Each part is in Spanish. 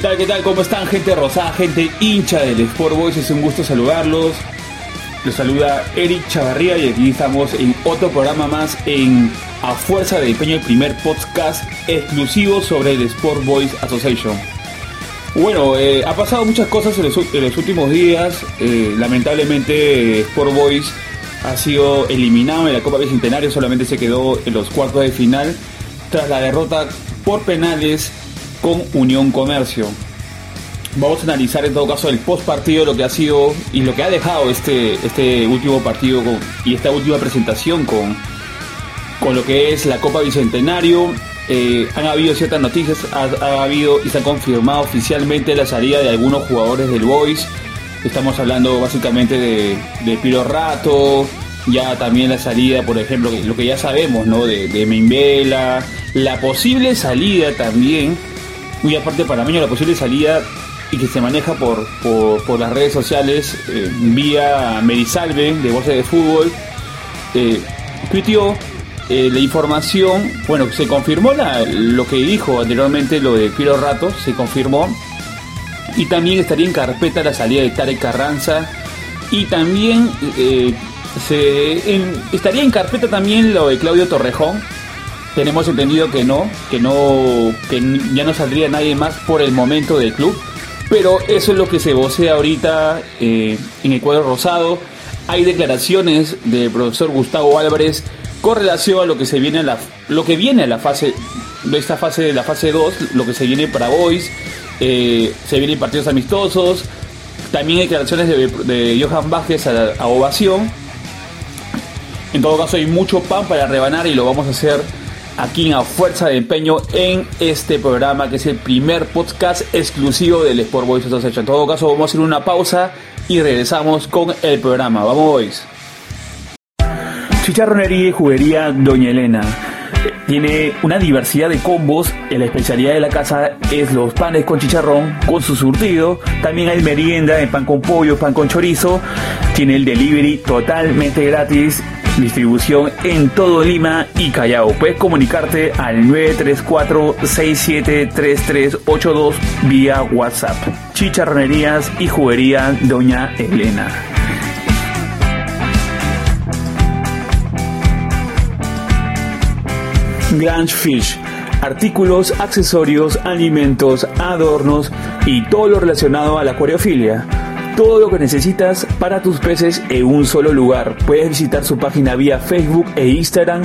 ¿Qué tal, qué tal? ¿Cómo están, gente rosada, gente hincha del Sport Boys? Es un gusto saludarlos. Los saluda Eric Chavarría y aquí estamos en otro programa más en A Fuerza de Empeño, el primer podcast exclusivo sobre el Sport Boys Association. Bueno, eh, ha pasado muchas cosas en los, últimos días. Eh, lamentablemente, Sport Boys ha sido eliminado en la Copa Bicentenario, solamente se quedó en los cuartos de final tras la derrota por penales con Unión Comercio. Vamos a analizar en todo caso el post partido, lo que ha sido y lo que ha dejado este, este último partido y esta última presentación con, con lo que es la Copa Bicentenario. Eh, han habido ciertas noticias, ha, habido y se ha confirmado oficialmente la salida de algunos jugadores del Boys. Estamos hablando básicamente de, de Piro Rato, ya también la salida, por ejemplo, lo que ya sabemos, ¿no? De, de la posible salida también muy aparte para mí la posible salida y que se maneja por, por, las redes sociales eh, vía Medisalve de Voces de Fútbol, eh, eh, la información, bueno, se confirmó la, lo que dijo anteriormente, lo de Piro Rato, se confirmó, y también estaría en carpeta la salida de Tarek Carranza, y también se, estaría en carpeta también lo de Claudio Torrejón, tenemos entendido que no, que no, que ya no saldría nadie más por el momento del club. Pero eso es lo que se vocea ahorita eh, en el cuadro rosado. Hay declaraciones del profesor Gustavo Álvarez con relación a lo que se viene a la, lo que viene a la fase, de esta fase de la fase 2, lo que se viene para Boys, eh, se vienen partidos amistosos, también declaraciones de, Johan Vázquez a, a Ovación. En todo caso hay mucho pan para rebanar y lo vamos a hacer aquí en Fuerza de Empeño en este programa que es el primer podcast exclusivo del Sport Boys Association. En todo caso, vamos a hacer una pausa y regresamos con el programa. Vamos, Boys. Chicharronería y juguería Doña Elena. Tiene una diversidad de combos. La especialidad de la casa es los panes con chicharrón, con su surtido. También hay merienda en pan con pollo, pan con chorizo. Tiene el delivery totalmente gratis Distribución en todo Lima y Callao. Puedes comunicarte al 934-673382 vía WhatsApp. Chicharronerías y juguería Doña Elena. Grange Fish. Artículos, accesorios, alimentos, adornos y todo lo relacionado a la acuariofilia todo lo que necesitas para tus peces en un solo lugar. Puedes visitar su página vía Facebook e Instagram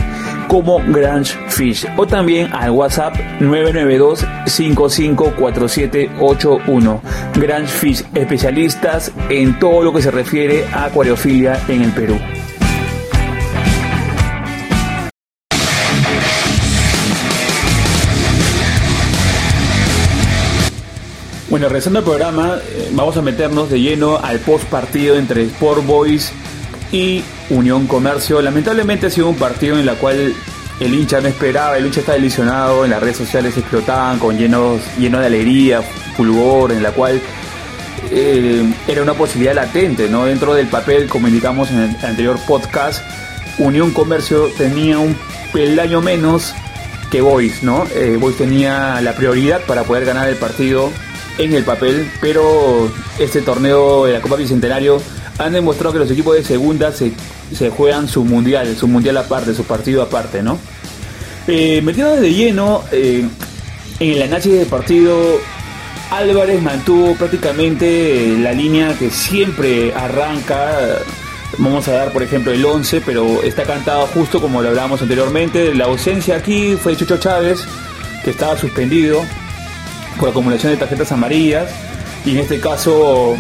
como Grange Fish o también al WhatsApp 992 554781. Grange Fish, especialistas en todo lo que se refiere a acuariofilia en el Perú. Bueno, regresando al programa, eh, vamos a meternos de lleno al post partido entre Sport Boys y Unión Comercio. Lamentablemente ha sido un partido en el cual el hincha no esperaba, el hincha está delicionado, en las redes sociales explotaban con llenos, lleno de alegría, fulgor, en la cual eh, era una posibilidad latente, ¿no? Dentro del papel, como indicamos en el anterior podcast, Unión Comercio tenía un peldaño menos que Boys, ¿no? Eh, Boys tenía la prioridad para poder ganar el partido en el papel, pero este torneo de la Copa Bicentenario han demostrado que los equipos de segunda se, juegan su mundial, su mundial aparte, su partido aparte, ¿no? Eh, metido de lleno eh, en el análisis del partido, Álvarez mantuvo prácticamente la línea que siempre arranca. Vamos a dar, por ejemplo, el 11, pero está cantado justo como lo hablábamos anteriormente. La ausencia aquí fue Chucho Chávez, que estaba suspendido por acumulación de tarjetas amarillas y en este caso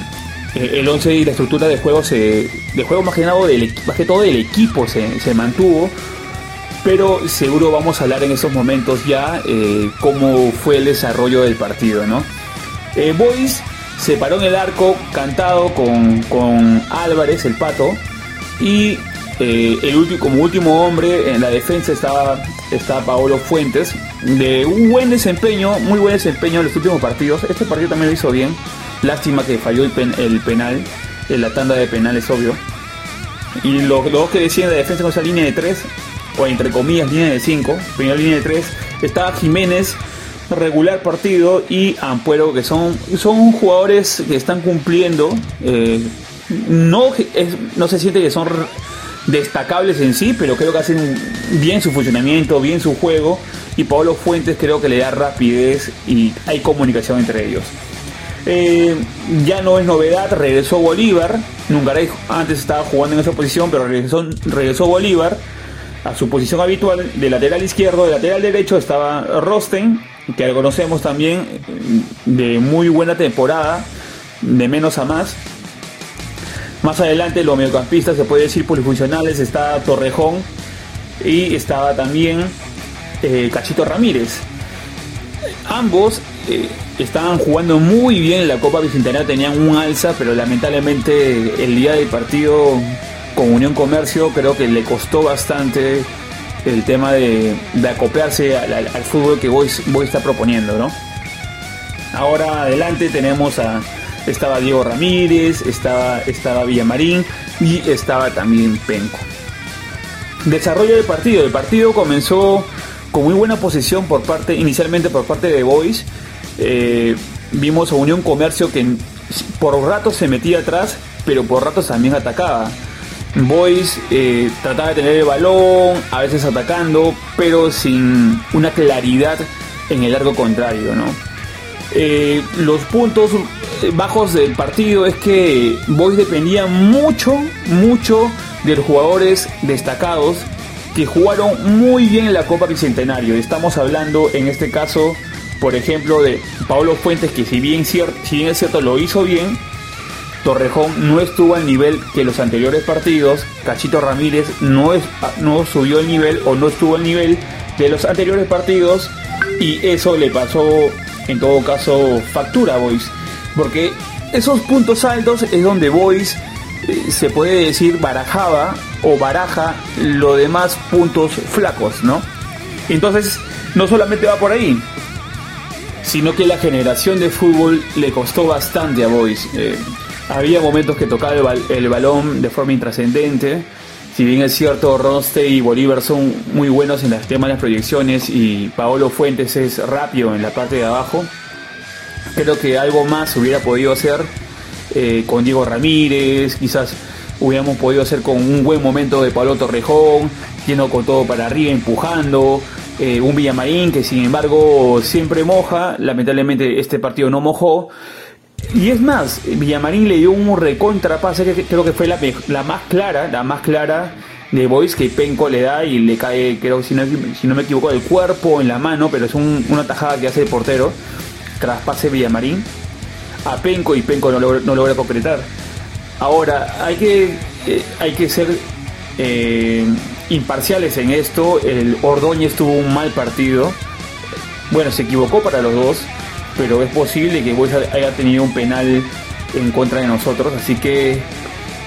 eh, el 11 y la estructura de juego se de juego más que, del, más que todo del equipo se, mantuvo pero seguro vamos a hablar en esos momentos ya eh, cómo fue el desarrollo del partido no eh, Boys se paró en el arco cantado con, con Álvarez el pato y eh, el último, como último hombre en la defensa estaba, está Paolo Fuentes, de un buen desempeño, muy buen desempeño en los últimos partidos. Este partido también lo hizo bien. Lástima que falló el, penal, en la tanda de penales, obvio. Y los, dos que decían de defensa con esa línea de 3, o entre comillas línea de 5, primera línea de 3, estaba Jiménez, regular partido y Ampuero que son, son jugadores que están cumpliendo. Eh, no, no se siente que son destacables en sí, pero creo que hacen bien su funcionamiento, bien su juego. Y Pablo Fuentes creo que le da rapidez y hay comunicación entre ellos. Eh, ya no es novedad, regresó Bolívar. Nungaray antes estaba jugando en esa posición, pero regresó, regresó Bolívar a su posición habitual de lateral izquierdo. De lateral derecho estaba Rosten, que conocemos también de muy buena temporada, de menos a más. Más adelante los mediocampistas se puede decir polifuncionales, está Torrejón y estaba también eh, Cachito Ramírez. Ambos eh, estaban jugando muy bien en la Copa Bicentenario, tenían un alza, pero lamentablemente el día del partido con Unión Comercio creo que le costó bastante el tema de, acoplarse al, fútbol que Boys, está proponiendo, ¿no? Ahora adelante tenemos a estaba Diego Ramírez, estaba, estaba Villamarín y estaba también Penco. Desarrollo del partido. El partido comenzó con muy buena posición por parte, inicialmente por parte de Boys. Eh, vimos a Unión Comercio que por ratos se metía atrás, pero por ratos también atacaba. Boys eh, trataba de tener el balón, a veces atacando, pero sin una claridad en el largo contrario, ¿no? Eh, los puntos bajos del partido es que Boys dependía mucho, mucho de los jugadores destacados que jugaron muy bien en la Copa Bicentenario. Estamos hablando en este caso, por ejemplo, de Pablo Fuentes, que si bien, si bien es cierto lo hizo bien, Torrejón no estuvo al nivel que los anteriores partidos, Cachito Ramírez no, es, no subió el nivel o no estuvo al nivel de los anteriores partidos y eso le pasó en todo caso factura Boys, porque esos puntos altos es donde Boys eh, se puede decir barajaba o baraja lo demás puntos flacos, ¿no? Entonces no solamente va por ahí, sino que la generación de fútbol le costó bastante a Boys. Eh, había momentos que tocaba el, balón de forma intrascendente. Si bien es cierto, Roste y Bolívar son muy buenos en el tema de las proyecciones y Paolo Fuentes es rápido en la parte de abajo, creo que algo más hubiera podido hacer eh, con Diego Ramírez, quizás hubiéramos podido hacer con un buen momento de Pablo Torrejón, yendo con todo para arriba, empujando. Eh, un Villamarín que sin embargo siempre moja, lamentablemente este partido no mojó. Y es más, Villamarín le dio un recontrapase que creo que fue la, la más clara, la más clara de Boys que Penco le da y le cae, creo si no, si no me equivoco, el cuerpo, en la mano, pero es una tajada que hace el portero, traspase Villamarín a Penco y Penco no logra, no logra concretar. Ahora, hay que, eh, hay que ser eh, imparciales en esto. El Ordóñez tuvo un mal partido. Bueno, se equivocó para los dos pero es posible que Boys haya tenido un penal en contra de nosotros, así que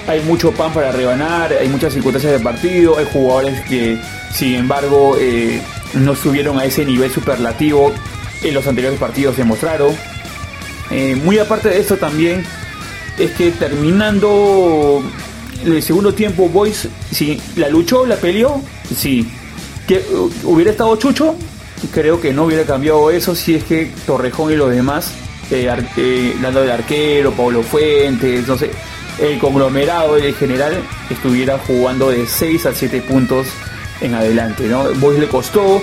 hay mucho pan para rebanar, hay muchas circunstancias de partido, hay jugadores que sin embargo eh, no subieron a ese nivel superlativo en los anteriores partidos demostraron. Eh, muy aparte de esto también es que terminando el segundo tiempo Boys si la luchó, la peleó, sí. Que hubiera estado Chucho, creo que no hubiera cambiado eso si es que Torrejón y los demás, eh, eh del Arquero, Pablo Fuentes, no sé, el conglomerado en general estuviera jugando de 6 a 7 puntos en adelante. ¿no? Boys le costó,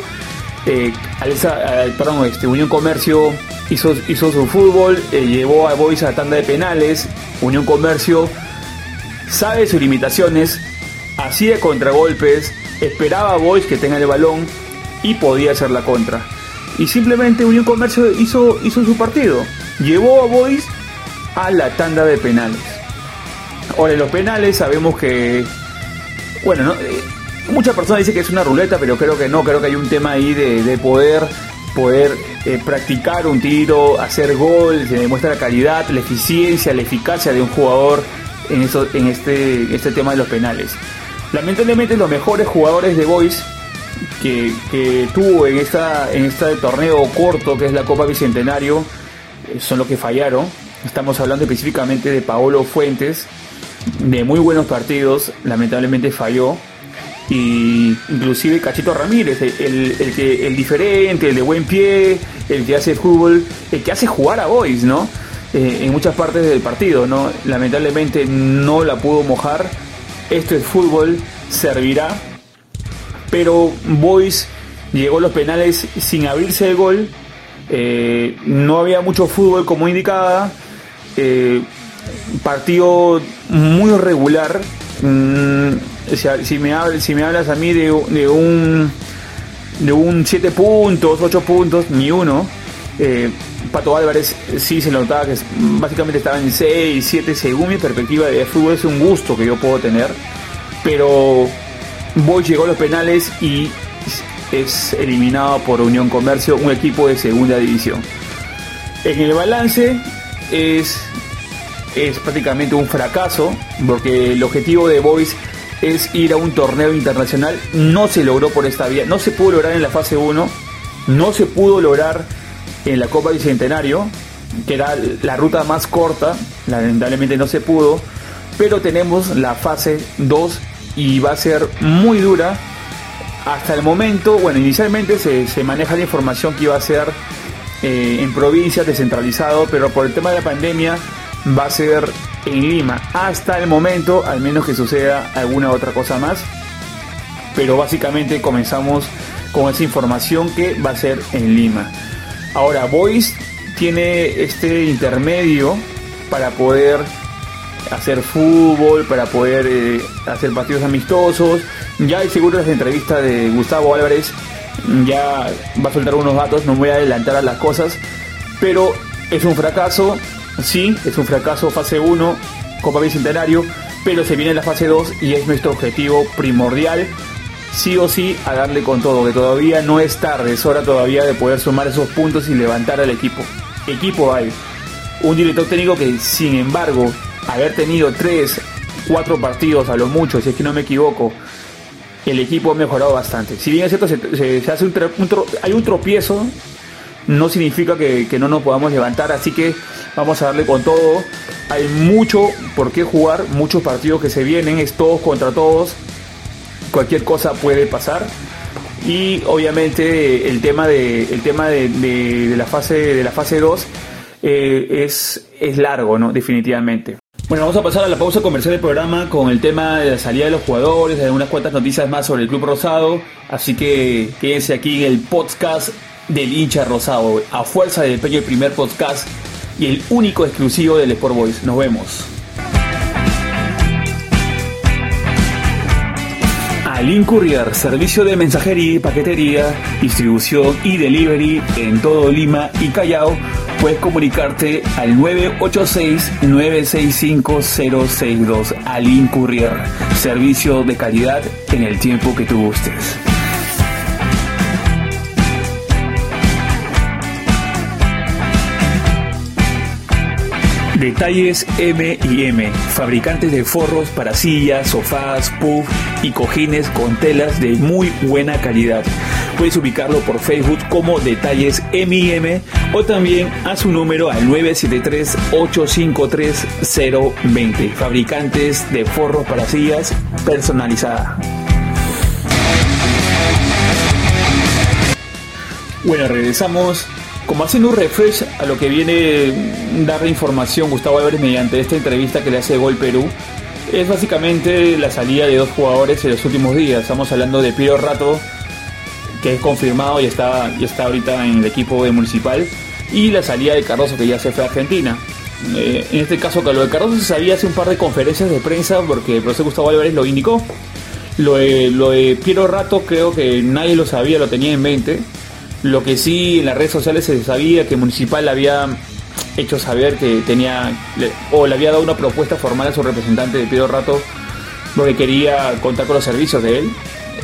eh, perdón, este, Unión Comercio hizo, hizo su fútbol, eh, llevó a Boys a tanda de penales, Unión Comercio sabe sus limitaciones, hacía contragolpes, esperaba a Boys que tenga el balón y podía hacer la contra. Y simplemente Unión Comercio hizo, hizo su partido. Llevó a Boys a la tanda de penales. Ahora, en los penales sabemos que. Bueno, ¿no? Eh, muchas personas dicen que es una ruleta, pero creo que no. Creo que hay un tema ahí de, poder, poder eh, practicar un tiro, hacer gol. Se demuestra la calidad, la eficiencia, la eficacia de un jugador en, eso, en este, este tema de los penales. Lamentablemente, los mejores jugadores de Boys que, tuvo en, esta, en este torneo corto que es la Copa Bicentenario eh, son los que fallaron. Estamos hablando específicamente de Paolo Fuentes, de muy buenos partidos, lamentablemente falló. y inclusive Cachito Ramírez, el, el, que, el diferente, el de buen pie, el que hace fútbol, el que hace jugar a Boys, ¿no? Eh, en muchas partes del partido, ¿no? Lamentablemente no la pudo mojar. Esto es fútbol, servirá. Pero Boys llegó a los penales sin abrirse el gol. Eh, no había mucho fútbol como indicaba. Eh, partido muy regular. Mm, si, me, si me hablas a mí de, un de un 7 puntos, 8 puntos, ni uno. Eh, Pato Álvarez sí se notaba que básicamente estaba en 6, 7, según mi perspectiva de fútbol es un gusto que yo puedo tener. Pero Boy llegó a los penales y es eliminado por Unión Comercio, un equipo de segunda división. En el balance es, es prácticamente un fracaso, porque el objetivo de Boys es ir a un torneo internacional. No se logró por esta vía, no se pudo lograr en la fase 1, no se pudo lograr en la Copa Bicentenario, que era la ruta más corta, lamentablemente no se pudo, pero tenemos la fase 2 y va a ser muy dura. Hasta el momento, bueno, inicialmente se, maneja la información que iba a ser eh, en provincias descentralizado, pero por el tema de la pandemia va a ser en Lima. Hasta el momento, al menos que suceda alguna otra cosa más. Pero básicamente comenzamos con esa información que va a ser en Lima. Ahora, Boys tiene este intermedio para poder hacer fútbol, para poder eh, hacer partidos amistosos. Ya hay seguro las entrevistas de Gustavo Álvarez, ya va a soltar unos datos, no voy a adelantar a las cosas, pero es un fracaso, sí, es un fracaso fase 1, Copa Bicentenario, pero se viene la fase 2 y es nuestro objetivo primordial sí o sí a darle con todo, que todavía no es tarde, es hora todavía de poder sumar esos puntos y levantar al equipo. Equipo hay. Un director técnico que, sin embargo, haber tenido 3, 4 partidos a lo mucho, si es que no me equivoco, el equipo ha mejorado bastante. Si bien es cierto, se, hace un, hay un tropiezo, no significa que, no nos podamos levantar, así que vamos a darle con todo. Hay mucho por qué jugar, muchos partidos que se vienen, es todos contra todos cualquier cosa puede pasar. Y obviamente el tema de, el tema de, la fase de la fase 2 eh, es, es largo, ¿no? Definitivamente. Bueno, vamos a pasar a la pausa comercial del programa con el tema de la salida de los jugadores, de unas cuantas noticias más sobre el Club Rosado. Así que quédense aquí en el podcast del hincha rosado, a fuerza del peño el primer podcast y el único exclusivo del Sport Boys. Nos vemos. Alin Courier, servicio de mensajería paquetería, distribución y delivery en todo Lima y Callao. Puedes comunicarte al 986-965-062. Alin Courier, servicio de calidad en el tiempo que tú gustes. Detalles M y M, fabricantes de forros para sillas, sofás, puff y cojines con telas de muy buena calidad. Puedes ubicarlo por Facebook como Detalles M o también a su número al 973-853-020. Fabricantes de forros para sillas personalizada. Bueno, regresamos como haciendo un refresh a lo que viene dar información Gustavo Álvarez mediante esta entrevista que le hace Gol Perú, es básicamente la salida de dos jugadores en los últimos días. Estamos hablando de Piero Rato, que es confirmado y está, y está ahorita en el equipo de Municipal, y la salida de Cardoso, que ya se fue a Argentina. Eh, en este caso, lo de Cardoso se sabía hace un par de conferencias de prensa porque el profesor Gustavo Álvarez lo indicó. Lo de, lo de Piero Rato creo que nadie lo sabía, lo tenía en mente lo que sí en las redes sociales se sabía que Municipal había hecho saber que tenía o le había dado una propuesta formal a su representante de Piero Rato porque quería contar con los servicios de él.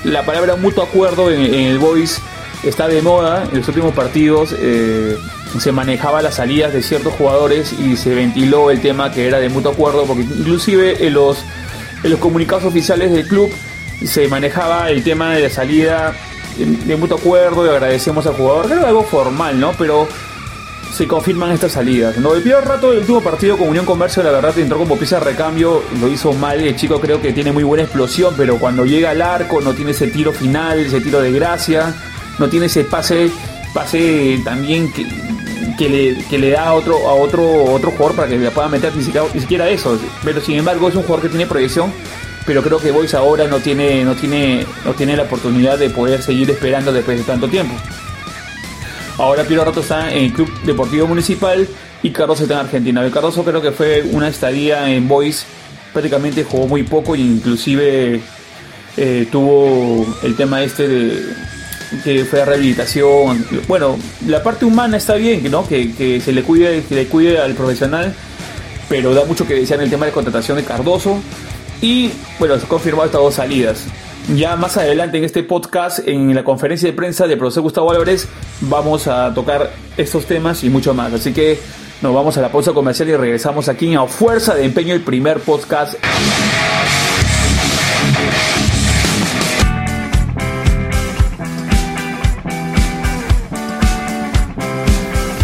La palabra mutuo acuerdo en, el Voice está de moda. En los últimos partidos eh, se manejaba las salidas de ciertos jugadores y se ventiló el tema que era de mutuo acuerdo porque inclusive en los, en los comunicados oficiales del club se manejaba el tema de la salida de mutuo acuerdo y agradecemos al jugador. Creo algo formal, ¿no? Pero se confirman estas salidas. No, el peor rato del último partido con Unión Comercio, la verdad, entró como pieza de recambio, lo hizo mal. El chico creo que tiene muy buena explosión, pero cuando llega al arco no tiene ese tiro final, ese tiro de gracia, no tiene ese pase, pase también que, que le, da a otro, a otro, otro jugador para que le pueda meter ni siquiera, ni siquiera eso. Pero sin embargo es un jugador que tiene proyección pero creo que Boys ahora no tiene, no tiene, no tiene la oportunidad de poder seguir esperando después de tanto tiempo. Ahora Piero Rato está en el Club Deportivo Municipal y Cardoso está en Argentina. El Cardoso creo que fue una estadía en Boys, prácticamente jugó muy poco e inclusive eh, tuvo el tema este de que fue rehabilitación. Bueno, la parte humana está bien, ¿no? Que, se le cuide, que le cuide al profesional, pero da mucho que decir en el tema de contratación de Cardoso. Y bueno, se confirmado estas dos salidas. Ya más adelante en este podcast, en la conferencia de prensa del profesor Gustavo Álvarez, vamos a tocar estos temas y mucho más. Así que nos vamos a la pausa comercial y regresamos aquí a Fuerza de Empeño, el primer podcast.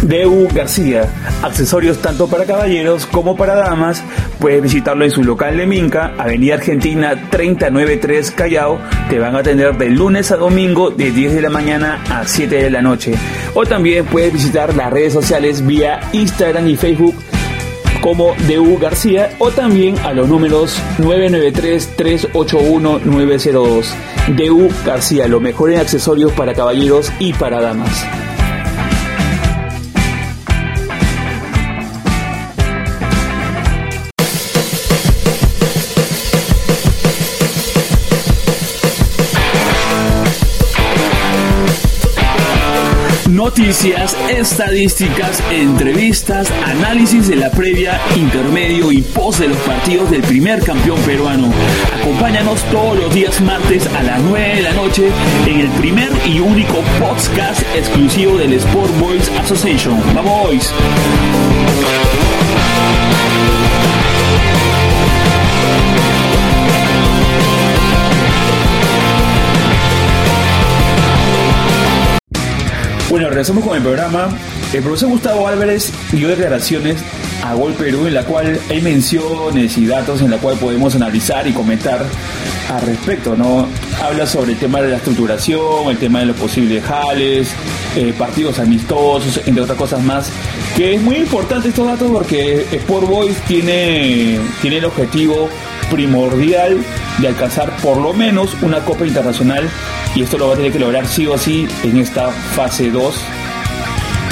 Deu García, accesorios tanto para caballeros como para damas. Puedes visitarlo en su local de Minca, Avenida Argentina 393 Callao. Te van a atender de lunes a domingo de 10 de la mañana a 7 de la noche. O también puedes visitar las redes sociales vía Instagram y Facebook como DU García o también a los números 993-381-902. DU García, lo mejor en accesorios para caballeros y para damas. Noticias, estadísticas, entrevistas, análisis de la previa, intermedio y post de los partidos del primer campeón peruano. Acompáñanos todos los días martes a las 9 de la noche en el primer y único podcast exclusivo del Sport Boys Association. ¡Vamos, Bueno, regresamos con el programa. El profesor Gustavo Álvarez dio declaraciones a Gol Perú en la cual hay menciones y datos en la cual podemos analizar y comentar al respecto, ¿no? Habla sobre el tema de la estructuración, el tema de los posibles jales, eh, partidos amistosos, entre otras cosas más, que es muy importante estos datos porque Sport Boys tiene, tiene el objetivo primordial de alcanzar por lo menos una Copa Internacional y esto lo va a tener que lograr sí o sí en esta fase 2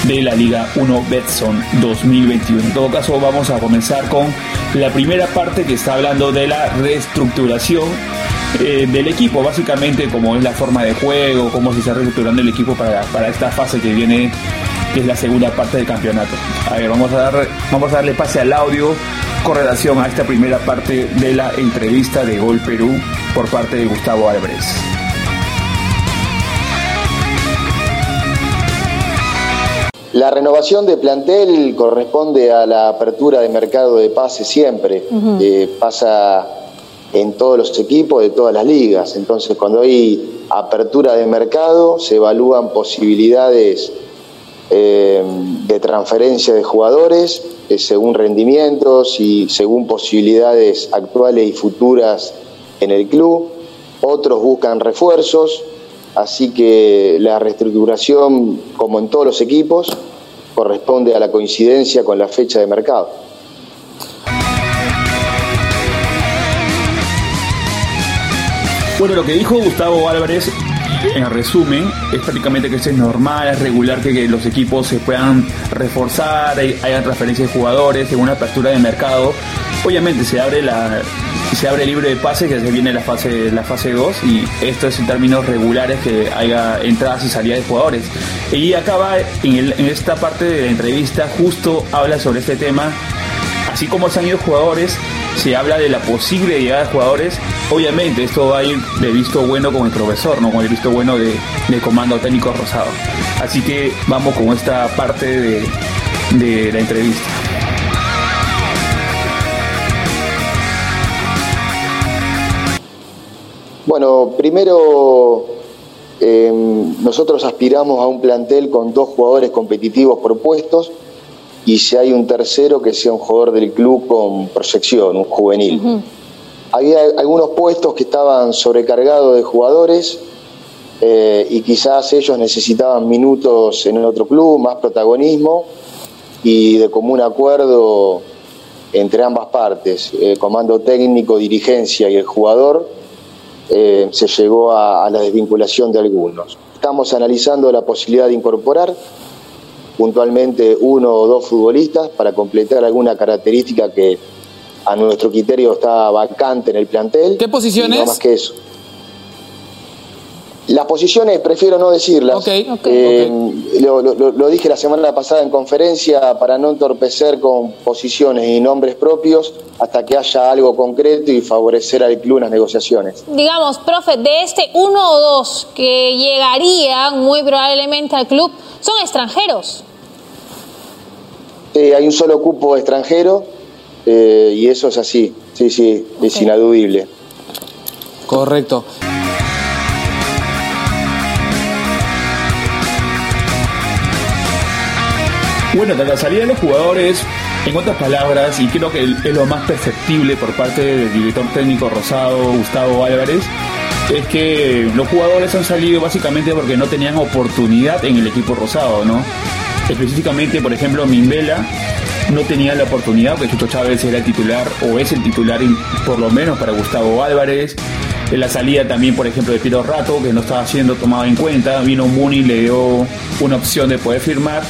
de la Liga 1 Betson 2021. En todo caso, vamos a comenzar con la primera parte que está hablando de la reestructuración eh, del equipo, básicamente como es la forma de juego, cómo se está reestructurando el equipo para, para esta fase que viene, que es la segunda parte del campeonato. A ver, vamos a, dar, vamos a darle pase al audio con relación a esta primera parte de la entrevista de Gol Perú por parte de Gustavo Álvarez. La renovación de plantel corresponde a la apertura de mercado de pase siempre. Eh, pasa en todos los equipos de todas las ligas. Entonces, cuando hay apertura de mercado, se evalúan posibilidades eh, de transferencia de jugadores eh, según rendimientos y según posibilidades actuales y futuras en el club. Otros buscan refuerzos Así que la reestructuración, como en todos los equipos, corresponde a la coincidencia con la fecha de mercado. Bueno, lo que dijo Gustavo Álvarez en resumen, es prácticamente que es normal, es regular que, los equipos se puedan reforzar, haya transferencias de jugadores en una apertura de mercado. Obviamente se abre la se abre libre de pase, que se viene la fase la fase 2 y esto es en términos regulares que haya entradas y salidas de jugadores. Y acaba en, en esta parte de la entrevista justo habla sobre este tema, así como se han ido jugadores, se habla de la posible llegada de jugadores, obviamente esto va a ir de visto bueno con el profesor, no con el visto bueno de, del comando técnico rosado. Así que vamos con esta parte de, de la entrevista. Bueno, primero eh, nosotros aspiramos a un plantel con dos jugadores competitivos propuestos y si hay un tercero que sea un jugador del club con proyección, un juvenil. Había algunos puestos que estaban sobrecargados de jugadores eh, y quizás ellos necesitaban minutos en otro club, más protagonismo y de común acuerdo entre ambas partes, eh, comando técnico, dirigencia y el jugador, eh, se llegó a la desvinculación de algunos. Estamos analizando la posibilidad de incorporar puntualmente uno o dos futbolistas para completar alguna característica que a nuestro criterio está vacante en el plantel. ¿Qué posiciones? No más que eso. Las posiciones prefiero no decirlas. Eh, lo, dije la semana pasada en conferencia para no entorpecer con posiciones y nombres propios hasta que haya algo concreto y favorecer al club en las negociaciones. Digamos, profe, de este uno o dos que llegarían muy probablemente al club, son extranjeros. Sí, hay un solo cupo extranjero eh, y eso es así. Sí, sí, es inadudible. Correcto. Bueno, la salida de los jugadores, en otras palabras, y creo que es lo más perceptible por parte del director técnico Rosado, Gustavo Álvarez, es que los jugadores han salido básicamente porque no tenían oportunidad en el equipo rosado, ¿no? Específicamente, por ejemplo, Mimbela no tenía la oportunidad, porque Chucho Chávez era el titular, o es el titular por lo menos para Gustavo Álvarez. En la salida también, por ejemplo, de Piero Rato, que no estaba siendo tomado en cuenta. Vino Muni, le dio una opción de poder firmar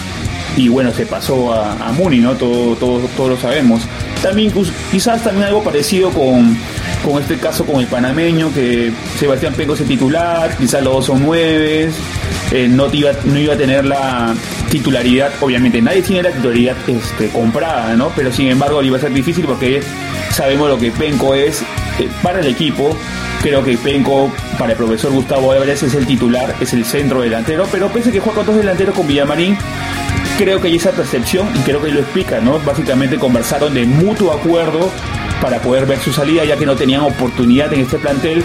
y bueno, se pasó a, Muni, ¿no? Todo, todo, todos lo sabemos. También quizás también algo parecido con, con este caso con el panameño, que Sebastián Penco es el titular, quizás los dos son nueve, eh, no, iba, no iba a tener la titularidad, obviamente nadie tiene la titularidad este, comprada, ¿no? Pero sin embargo iba a ser difícil porque sabemos lo que Penco es eh, para el equipo. Creo que Penco, para el profesor Gustavo Álvarez, es el titular, es el centro delantero, pero pese que juega con dos delanteros con Villamarín, creo que hay esa percepción y creo que lo explica, ¿no? Básicamente conversaron de mutuo acuerdo para poder ver su salida, ya que no tenían oportunidad en este plantel,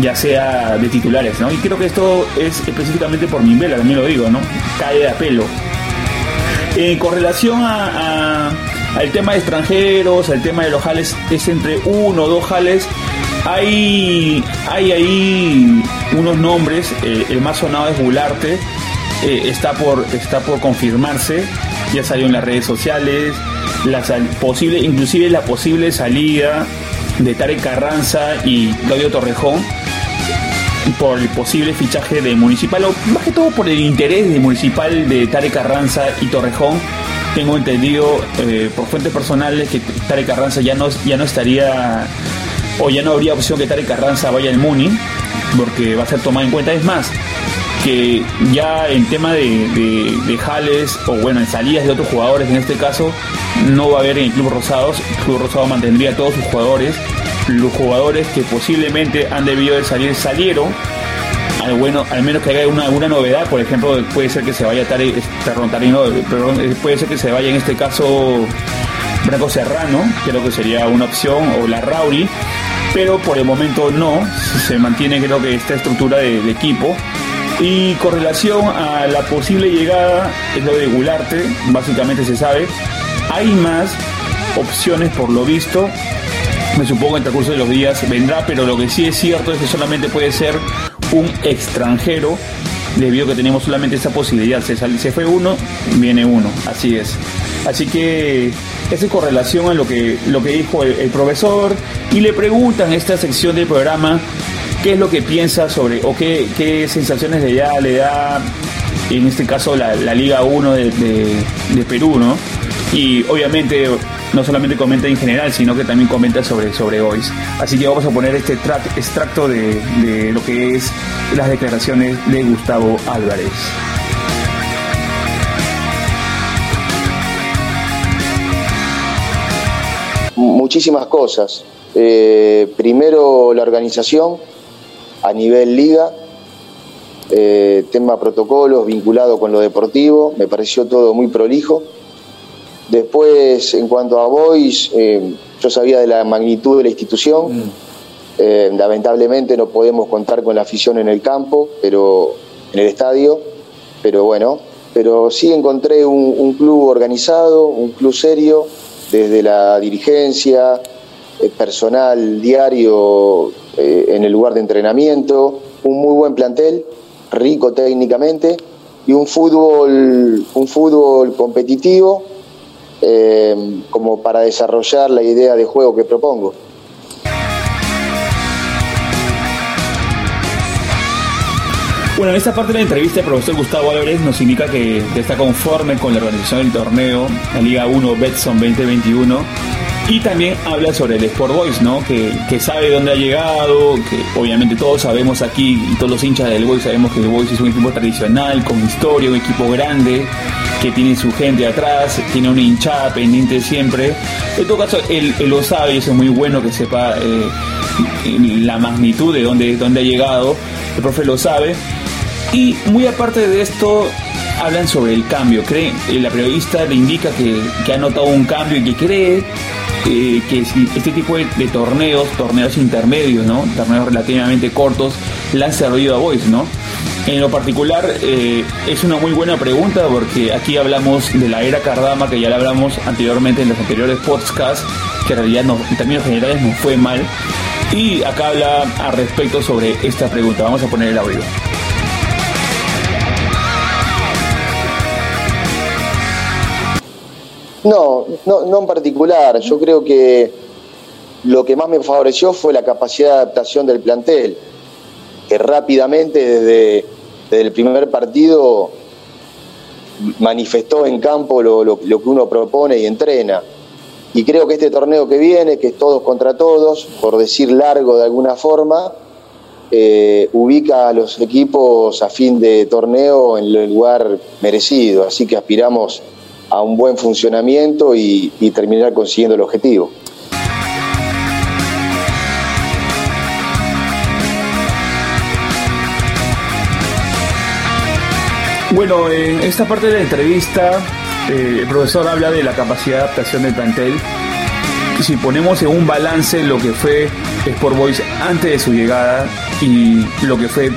ya sea de titulares, ¿no? Y creo que esto es específicamente por Mimbela, también lo digo, ¿no? Cae de apelo. Eh, con relación a, al tema de extranjeros, al tema de los jales, es entre uno o dos jales. Hay, hay ahí unos nombres, eh, el más sonado es Gularte, eh, está, por, está por confirmarse, ya salió en las redes sociales, la posible, inclusive la posible salida de Tarek Carranza y Claudio Torrejón por el posible fichaje de Municipal, o más que todo por el interés de Municipal de Tarek Carranza y Torrejón. Tengo entendido eh, por fuentes personales que Tarek Carranza ya no, ya no estaría o ya no habría opción que Tarek Carranza vaya al Muni porque va a ser tomado en cuenta. Es más, que ya en tema de, jales o bueno, en salidas de otros jugadores en este caso, no va a haber en el Club Rosados. El Club Rosado mantendría todos sus jugadores. Los jugadores que posiblemente han debido de salir salieron. Al, bueno, al menos que haya una, alguna novedad, por ejemplo, puede ser que se vaya Tare, Tarino, perdón, eh, puede ser que se vaya en este caso Branco Serrano, creo que sería una opción, o la Rauri, pero por el momento no, se mantiene creo que esta estructura de equipo y con relación a la posible llegada, es lo de Gularte, básicamente se sabe, hay más opciones por lo visto. Me supongo en el curso de los días vendrá, pero lo que sí es cierto es que solamente puede ser un extranjero, debido a que tenemos solamente esa posibilidad. Se, se fue uno, viene uno, así es. Así que esa es con relación a lo que, lo que dijo el, profesor y le preguntan esta sección del programa qué es lo que piensa sobre, o qué, sensaciones le da, le da, en este caso, la, Liga 1 de, Perú, ¿no? Y obviamente no solamente comenta en general, sino que también comenta sobre, sobre Boys. Así que vamos a poner este extracto de, de lo que es las declaraciones de Gustavo Álvarez. Muchísimas cosas. Eh, primero la organización, a nivel liga, eh, tema protocolos vinculado con lo deportivo, me pareció todo muy prolijo. Después, en cuanto a Boys, eh, yo sabía de la magnitud de la institución. Mm. Eh, lamentablemente no podemos contar con la afición en el campo, pero en el estadio, pero bueno, pero sí encontré un, club organizado, un club serio, desde la dirigencia, personal diario eh, en el lugar de entrenamiento, un muy buen plantel, rico técnicamente y un fútbol, un fútbol competitivo eh, como para desarrollar la idea de juego que propongo. Bueno, en esta parte de la entrevista el profesor Gustavo Álvarez nos indica que está conforme con la organización del torneo, la Liga 1 Betson 2021 y también habla sobre el Sport Boys, ¿no? Que, sabe dónde ha llegado, que obviamente todos sabemos aquí, y todos los hinchas del Boys sabemos que el Boys es un equipo tradicional, con historia, un equipo grande, que tiene su gente atrás, tiene una hinchada pendiente siempre. En todo caso, él, lo sabe y eso es muy bueno que sepa eh, la magnitud de dónde, dónde ha llegado. El profe lo sabe. Y muy aparte de esto, hablan sobre el cambio. Cree, la periodista le indica que ha notado un cambio y que cree eh, que este tipo de, torneos, torneos intermedios, ¿no? Torneos relativamente cortos, le han servido a Boys, ¿no? En lo particular, eh, es una muy buena pregunta porque aquí hablamos de la era Cardama, que ya la hablamos anteriormente en los anteriores podcasts, que en realidad en términos generales no fue mal. Y acá habla al respecto sobre esta pregunta. Vamos a poner el audio. No, en particular. Yo creo que lo que más me favoreció fue la capacidad de adaptación del plantel, que rápidamente desde, el primer partido manifestó en campo lo, que uno propone y entrena. Y creo que este torneo que viene, que es todos contra todos, por decir largo de alguna forma, eh, ubica a los equipos a fin de torneo en el lugar merecido. Así que aspiramos a un buen funcionamiento y, terminar consiguiendo el objetivo. Bueno, en esta parte de la entrevista, eh, el profesor habla de la capacidad de adaptación del plantel. Si ponemos en un balance lo que fue Sport Boys antes de su llegada y lo que fue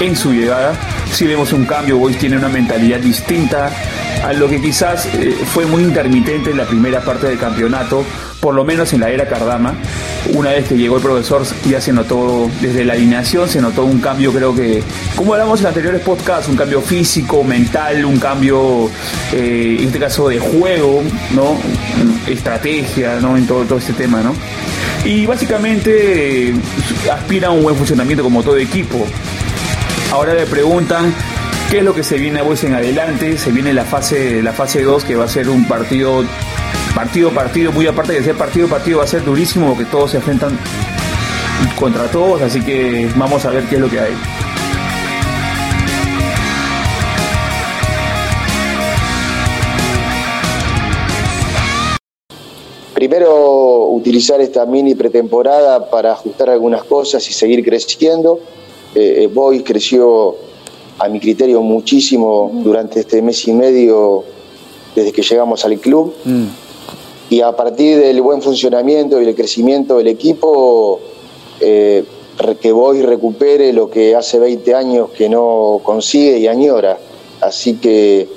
en su llegada, si vemos un cambio, Boys tiene una mentalidad distinta, a lo que quizás eh, fue muy intermitente en la primera parte del campeonato, por lo menos en la era Cardama. Una vez que llegó el profesor ya se notó, desde la alineación se notó un cambio, creo que, como hablamos en anteriores podcasts, un cambio físico, mental, un cambio, eh, en este caso, de juego, ¿no? Estrategia, ¿no? En todo, todo este tema, ¿no? Y básicamente eh, aspira a un buen funcionamiento como todo equipo. Ahora le preguntan ¿Qué es lo que se viene a vos en adelante? Se viene la fase, la fase 2 que va a ser un partido, partido, partido, muy aparte de ser partido, partido va a ser durísimo porque todos se enfrentan contra todos, así que vamos a ver qué es lo que hay. Primero, utilizar esta mini pretemporada para ajustar algunas cosas y seguir creciendo. Eh, eh Boys creció a mi criterio muchísimo durante este mes y medio desde que llegamos al club. Mm. Y a partir del buen funcionamiento y el crecimiento del equipo, eh, que voy recupere lo que hace 20 años que no consigue y añora. Así que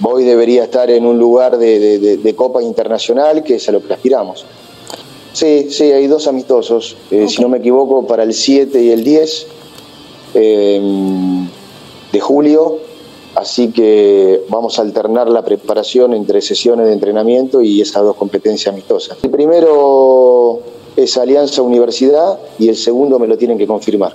voy debería estar en un lugar de, Copa Internacional, que es a lo que aspiramos. Sí, sí, hay dos amistosos, eh, si no me equivoco, para el 7 y el 10 de julio, así que vamos a alternar la preparación entre sesiones de entrenamiento y esas dos competencias amistosas. El primero es Alianza Universidad y el segundo me lo tienen que confirmar.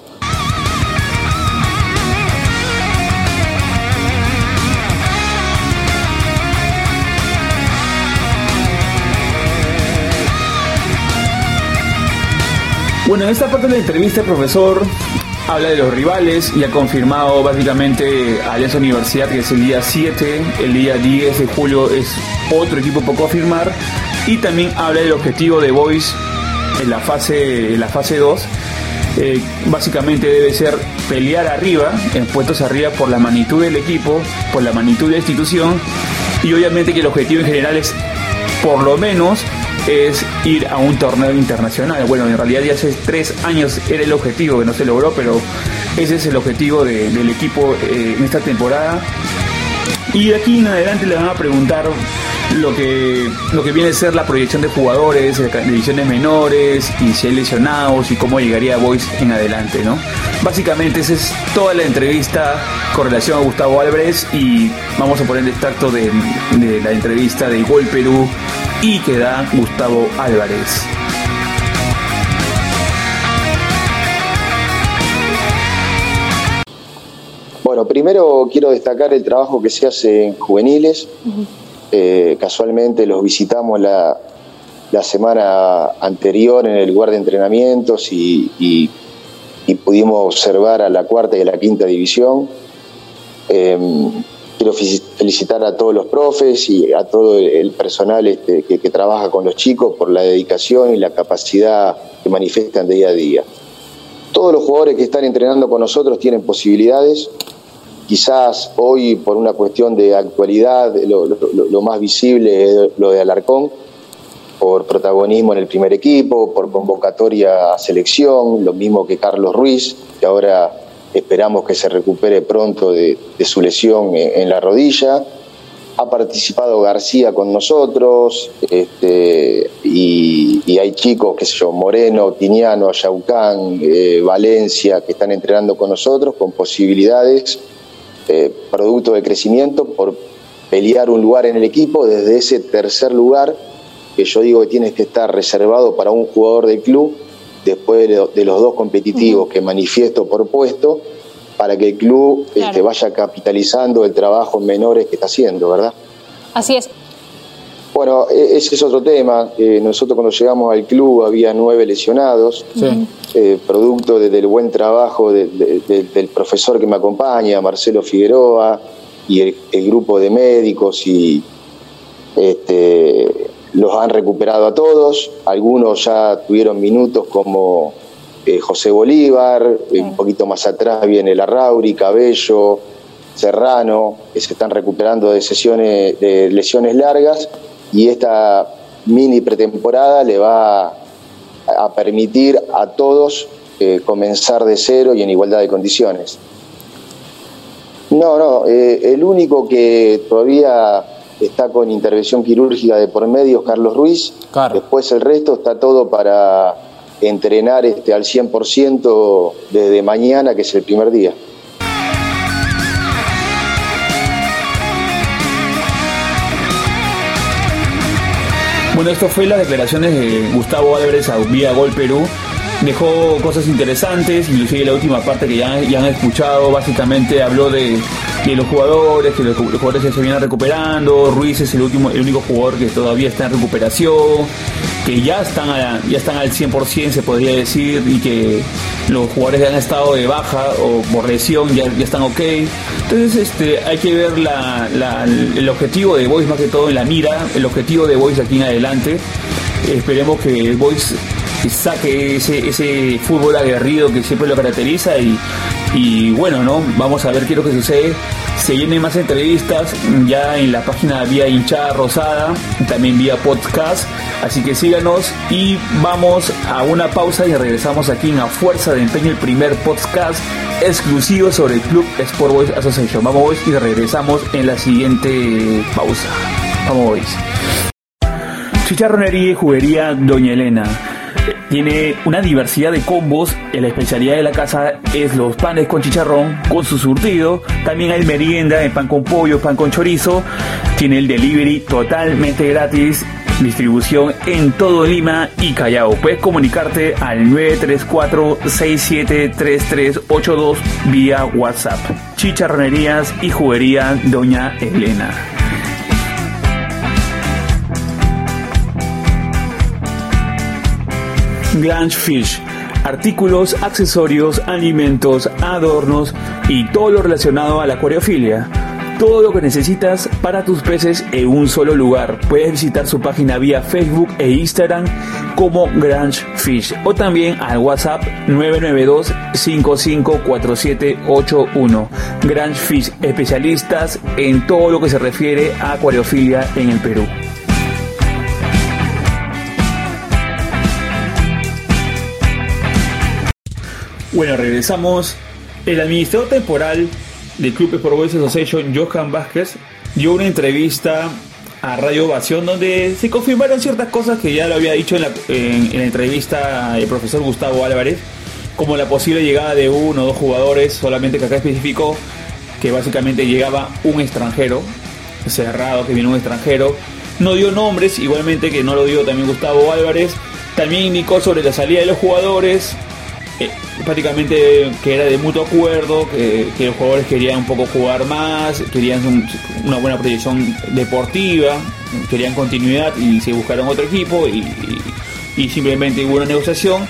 Bueno, en esta parte de la entrevista, profesor, habla de los rivales y ha confirmado básicamente Alianza Universidad que es el día 7, el día 10 de julio es otro equipo poco a firmar y también habla del objetivo de Boys en la fase, la fase 2. Eh, básicamente debe ser pelear arriba, en puestos arriba por la magnitud del equipo, por la magnitud de la institución y obviamente que el objetivo en general es por lo menos es ir a un torneo internacional. Bueno, en realidad ya hace tres años era el objetivo que no se logró, pero ese es el objetivo del equipo eh, en esta temporada. Y de aquí en adelante le van a preguntar lo que, lo que viene a ser la proyección de jugadores, de divisiones menores, y si hay lesionados y cómo llegaría Boys en adelante, ¿no? Básicamente esa es toda la entrevista con relación a Gustavo Álvarez y vamos a poner el extracto de, de la entrevista de Gol Perú y que da Gustavo Álvarez. Bueno, primero quiero destacar el trabajo que se hace en juveniles. Eh, casualmente los visitamos la, semana anterior en el lugar de entrenamientos y, pudimos observar a la cuarta y a la quinta división. Em, quiero felicitar a todos los profes y a todo el personal este, que, que, trabaja con los chicos por la dedicación y la capacidad que manifiestan día a día. Todos los jugadores que están entrenando con nosotros tienen posibilidades, Quizás hoy, por una cuestión de actualidad, lo, más visible es lo de Alarcón, por protagonismo en el primer equipo, por convocatoria a selección, lo mismo que Carlos Ruiz, que ahora esperamos que se recupere pronto de, su lesión en, la rodilla. Ha participado García con nosotros este, y, hay chicos, qué sé yo, Moreno, Tiniano, Yaucán, eh, Valencia, que están entrenando con nosotros con posibilidades eh, producto de crecimiento por pelear un lugar en el equipo desde ese tercer lugar que yo digo que tiene que estar reservado para un jugador del club después de, los dos competitivos que manifiesto por puesto para que el club este, vaya capitalizando el trabajo en menores que está haciendo, ¿verdad? Así es. Bueno, e, ese es otro tema. Eh, nosotros cuando llegamos al club había nueve lesionados, eh, producto del buen trabajo del profesor que me acompaña, Marcelo Figueroa, y el, grupo de médicos, y este, los han recuperado a todos. Algunos ya tuvieron minutos como eh, José Bolívar, un poquito más atrás viene Larrauri, Cabello, Serrano, que se están recuperando de sesiones de lesiones largas y esta mini pretemporada le va a permitir a todos eh, comenzar de cero y en igualdad de condiciones. No, no, eh, el único que todavía está con intervención quirúrgica de por medio Carlos Ruiz. Después el resto está todo para entrenar este, al 100% desde mañana, que es el primer día. Bueno, esto fue las declaraciones de Gustavo Álvarez a Vía Gol Perú. Dejó cosas interesantes, inclusive la última parte que ya, ya han escuchado, básicamente habló de, los jugadores, que los, jugadores se vienen recuperando, Ruiz es el último, el único jugador que todavía está en recuperación, que ya están, ya están al 100% se podría decir, y que los jugadores que han estado de baja o por lesión ya, están ok. Entonces este, hay que ver el objetivo de Boys más que todo en la mira, el objetivo de Boys aquí en adelante. Esperemos que Boys saque ese, ese fútbol aguerrido que siempre lo caracteriza y, y bueno, ¿no? Vamos a ver qué es lo que sucede. Se vienen más entrevistas ya en la página vía hinchada rosada, también vía podcast. Así que síganos y vamos a una pausa y regresamos aquí en A Fuerza de Empeño, el primer podcast exclusivo sobre el Club Sport Boys Association. Vamos Boys y regresamos en la siguiente pausa. Vamos Boys. Chicharronería y juguería Doña Elena tiene una diversidad de combos. La especialidad de la casa es los panes con chicharrón, con su surtido. También hay merienda en pan con pollo, pan con chorizo. Tiene el delivery totalmente gratis. Distribución en todo Lima y Callao. Puedes comunicarte al 934-673382 vía WhatsApp. Chicharronerías y juguería Doña Elena. Grange Fish. Artículos, accesorios, alimentos, adornos y todo lo relacionado a la acuariofilia. Todo lo que necesitas para tus peces en un solo lugar. Puedes visitar su página vía Facebook e Instagram como Grange Fish o también al WhatsApp 992 554781. Grange Fish, especialistas en todo lo que se refiere a acuariofilia en el Perú. Bueno, regresamos. El administrador temporal del Club Sport Boys Association, Johan Vázquez, dio una entrevista a Radio Ovación donde se confirmaron ciertas cosas que ya lo había dicho en la, en la entrevista el profesor Gustavo Álvarez, como la posible llegada de uno o dos jugadores, solamente que acá especificó que básicamente llegaba un extranjero, cerrado que viene un extranjero, no dio nombres, igualmente que no lo dio también Gustavo Álvarez, también indicó sobre la salida de los jugadores, eh, prácticamente que era de mutuo acuerdo, que, los jugadores querían un poco jugar más, querían una buena proyección deportiva, querían continuidad y se buscaron otro equipo y, simplemente hubo una negociación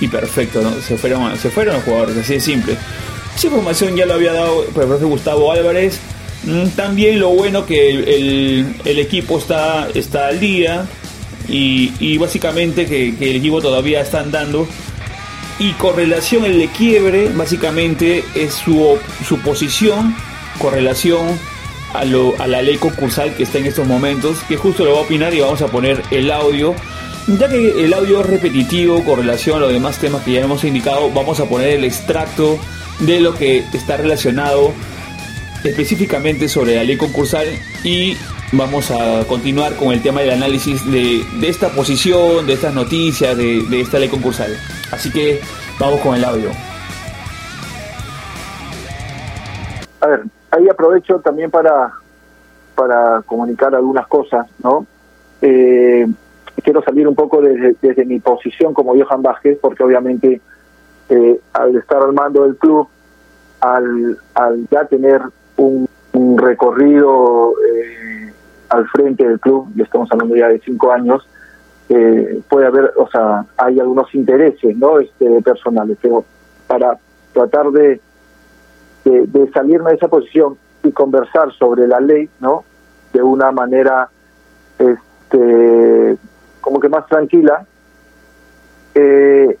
y perfecto, se, fueron, se fueron los jugadores, así de simple. Esa información ya lo había dado el profesor Gustavo Álvarez. Mm, también lo bueno que el, equipo está, está al día y, básicamente que, el equipo todavía está andando y con relación al de quiebre, básicamente es su, su posición con relación a, lo, a la ley concursal que está en estos momentos, que justo lo va a opinar y vamos a poner el audio. Ya que el audio es repetitivo con relación a los demás temas que ya hemos indicado, vamos a poner el extracto de lo que está relacionado específicamente sobre la ley concursal y vamos a continuar con el tema del análisis de, esta posición, de estas noticias, de, esta ley concursal. Así que vamos con el audio. A ver, ahí aprovecho también para, para comunicar algunas cosas, ¿no? Eh, quiero salir un poco desde, desde, mi posición como Johan Vázquez, porque obviamente eh, al estar al mando del club, al, al ya tener un, recorrido eh, al frente del club, y estamos hablando ya de cinco años, eh, puede haber, o sea, hay algunos intereses, ¿no? Este, personales, pero para tratar de, de, salirme de esa posición y conversar sobre la ley, ¿no? De una manera, este, como que más tranquila. Eh,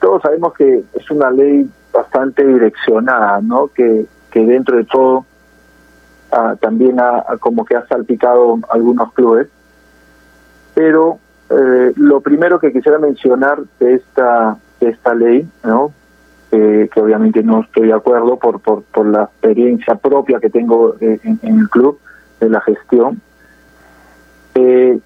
todos sabemos que es una ley bastante direccionada, ¿no? Que, que dentro de todo también ha, como que ha salpicado algunos clubes. Pero eh, lo primero que quisiera mencionar de esta, de esta ley, ¿no? que obviamente no estoy de acuerdo por, por, por la experiencia propia que tengo eh, en, el club, de la gestión, eh,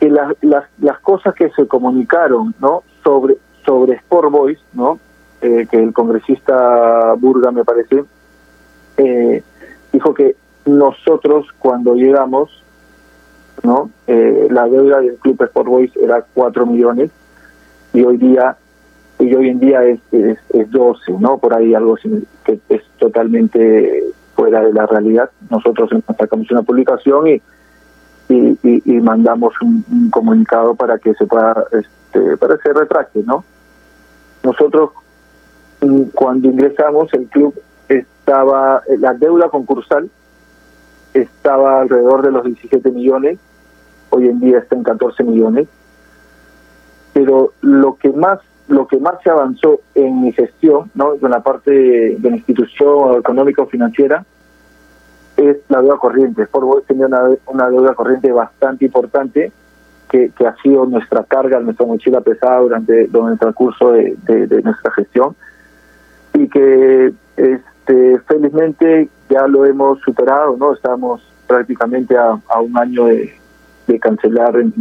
que las, las, las cosas que se comunicaron no sobre sobre Sport Boys, ¿no? que el congresista Burga, me parece, dijo que nosotros cuando llegamos, ¿no? Eh, la deuda del Club Sport Boys era 4 millones y hoy día y hoy en día es, es, 12, ¿no? Por ahí algo que es totalmente fuera de la realidad. Nosotros sacamos una publicación y, y, mandamos un, comunicado para que se pueda, este, para que se ¿no? Nosotros mm, cuando ingresamos el club estaba, la deuda concursal estaba alrededor de los 17 millones, hoy en día está en 14 millones, pero lo que más lo que más se avanzó en mi gestión, ¿no? en la parte de, la institución económica o financiera, es la deuda corriente. Por tenía una, una deuda corriente bastante importante que, que ha sido nuestra carga, nuestra mochila pesada durante, durante el transcurso de, de, nuestra gestión y que este, felizmente ya lo hemos superado, ¿no? Estamos prácticamente a, un año de, cancelar el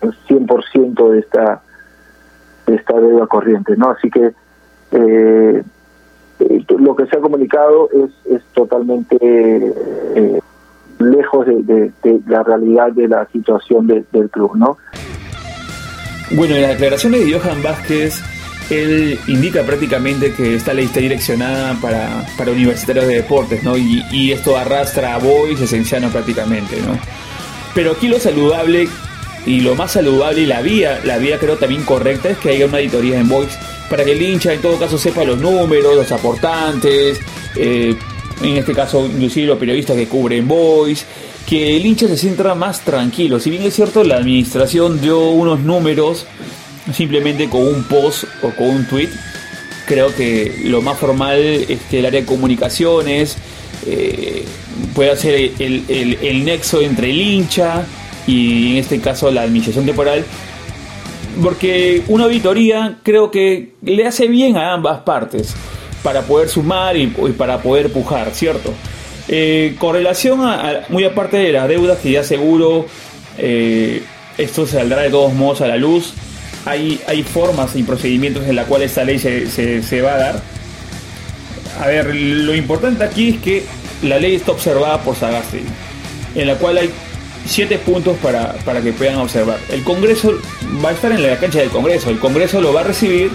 100% de esta de esta deuda corriente, ¿no? Así que eh, eh, lo que se ha comunicado es, es totalmente eh, lejos de, la realidad de la situación del club, ¿no? Bueno, en las declaraciones de Johan Vázquez él indica prácticamente que esta ley está direccionada para, para universitarios de deportes, ¿no? Y, esto arrastra a boys esencianos prácticamente, ¿no? Pero aquí lo saludable y lo más saludable y la vía, la vía creo también correcta es que haya una auditoría en boys para que el hincha en todo caso sepa los números, los aportantes, eh, en este caso inclusive los periodistas que cubren boys, que el hincha se sienta más tranquilo. Si bien es cierto, la administración dio unos números simplemente con un post o con un tweet. Creo que lo más formal es que el área de comunicaciones eh, pueda ser el, el, nexo entre el hincha y en este caso la administración temporal. Porque una auditoría creo que le hace bien a ambas partes. para poder sumar y, para poder pujar, ¿cierto? Eh, con relación a, muy aparte de las deudas que ya seguro eh, esto saldrá de todos modos a la luz, hay, hay formas y procedimientos en la cual esta ley se, se va a dar. A ver, lo importante aquí es que la ley está observada por Sagasti, en la cual hay siete puntos para, para, que puedan observar. El Congreso va a estar en la cancha del Congreso, el Congreso lo va a recibir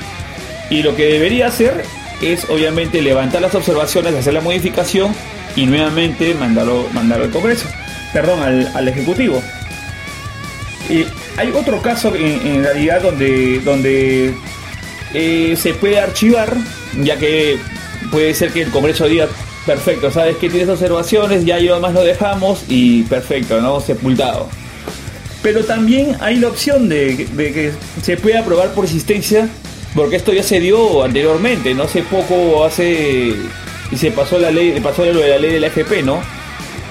y lo que debería hacer es obviamente levantar las observaciones, hacer la modificación y nuevamente mandarlo, mandarlo al Congreso, perdón, al, Ejecutivo. Y hay otro caso en, realidad donde, donde eh, se puede archivar, ya que puede ser que el Congreso diga, perfecto, sabes que tienes observaciones, ya yo más lo dejamos y perfecto, ¿no? Sepultado. Pero también hay la opción de, que se pueda aprobar por existencia, porque esto ya se dio anteriormente, no hace poco, hace y se pasó la ley, pasó lo de la ley de la FP, ¿no?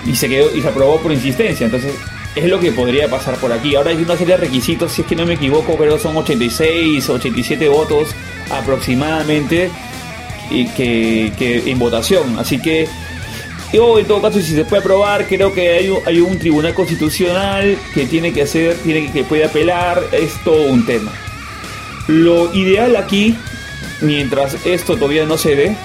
Y se quedó y se aprobó por insistencia, entonces es lo que podría pasar por aquí. Ahora hay una serie de requisitos, si es que no me equivoco, pero son 86, 87 votos aproximadamente que, en votación. Así que yo en todo caso si se puede aprobar, creo que hay, un tribunal constitucional que tiene que hacer, tiene que puede apelar, es todo un tema. Lo ideal aquí, mientras esto todavía no se ve,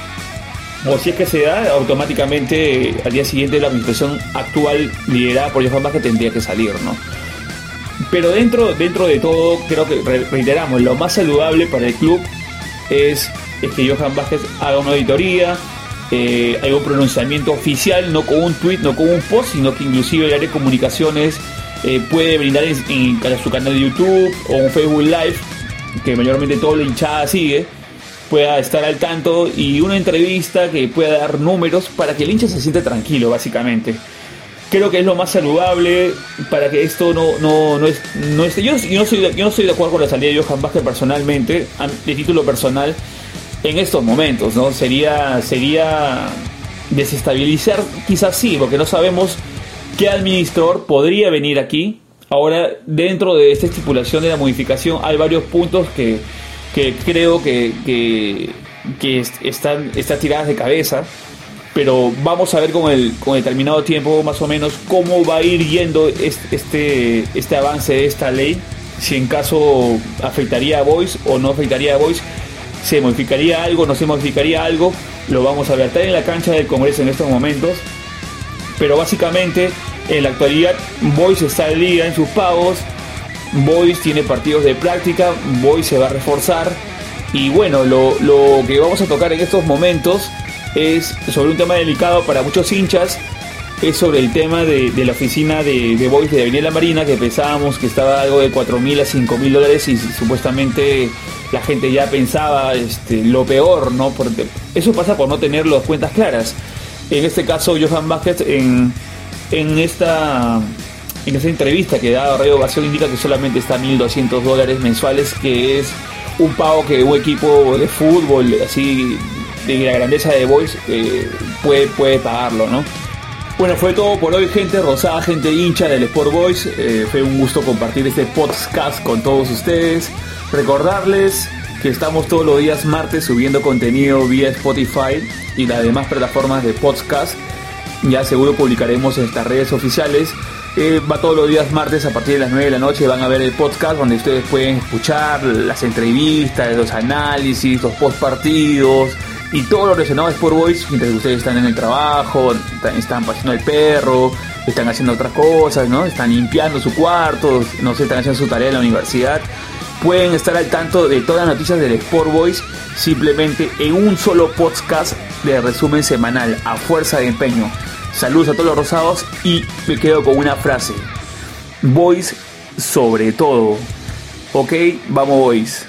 o si es que se da, automáticamente al día siguiente la administración actual liderada por Johan Vázquez tendría que salir, ¿no? Pero dentro, dentro de todo, creo que reiteramos, lo más saludable para el club es es que Johan Vázquez haga una auditoría, eh, hay un pronunciamiento oficial, no con un tweet, no con un post, sino que inclusive el área de comunicaciones eh, puede brindar en, su canal de YouTube o un Facebook Live, que mayormente todo la hinchada sigue, pueda estar al tanto y una entrevista que pueda dar números para que el hincha se sienta tranquilo, básicamente. Creo que es lo más saludable para que esto no, no, no, es, no esté. Yo, yo, no soy yo no soy de acuerdo con la salida de Johan Vázquez personalmente, de título personal en estos momentos, ¿no? Sería, sería desestabilizar, quizás sí, porque no sabemos qué administrador podría venir aquí. Ahora, dentro de esta estipulación de la modificación, hay varios puntos que, creo que, que, están, están tiradas de cabeza. Pero vamos a ver con el, con determinado tiempo más o menos cómo va a ir yendo este, este avance de esta ley. Si en caso afectaría a Voice o no afectaría a Voice se modificaría algo, no se modificaría algo, lo vamos a ver. Está en la cancha del Congreso en estos momentos, pero básicamente en la actualidad Boys está al día en sus pagos, Boys tiene partidos de práctica, Boys se va a reforzar y bueno, lo, que vamos a tocar en estos momentos es sobre un tema delicado para muchos hinchas, es sobre el tema de, la oficina de, de Boys de Avenida La Marina, que pensábamos que estaba algo de 4 mil a 5 mil dólares y supuestamente la gente ya pensaba este, lo peor, ¿no? Porque eso pasa por no tener las cuentas claras. En este caso, Johan Vázquez, en, en esta en esa entrevista que da Radio Ovación indica que solamente está 1.200 dólares mensuales, que es un pago que un equipo de fútbol así de la grandeza de Boys eh, puede, puede pagarlo, ¿no? Bueno, fue todo por hoy, gente rosada, gente hincha del Sport Boys. Eh, fue un gusto compartir este podcast con todos ustedes. Recordarles que estamos todos los días martes subiendo contenido vía Spotify y las demás plataformas de podcast. Ya seguro publicaremos en estas redes oficiales. Eh, va todos los días martes a partir de las 9 de la noche. Van a ver el podcast donde ustedes pueden escuchar las entrevistas, los análisis, los post partidos y todo lo relacionado a Sport Boys mientras ustedes están en el trabajo, están paseando el perro, están haciendo otras cosas, ¿no? Están limpiando su cuarto, no sé, están haciendo su tarea en la universidad pueden estar al tanto de todas las noticias del Sport Boys simplemente en un solo podcast de resumen semanal a fuerza de empeño. Saludos a todos los rosados y me quedo con una frase. Boys sobre todo. Ok, vamos Boys.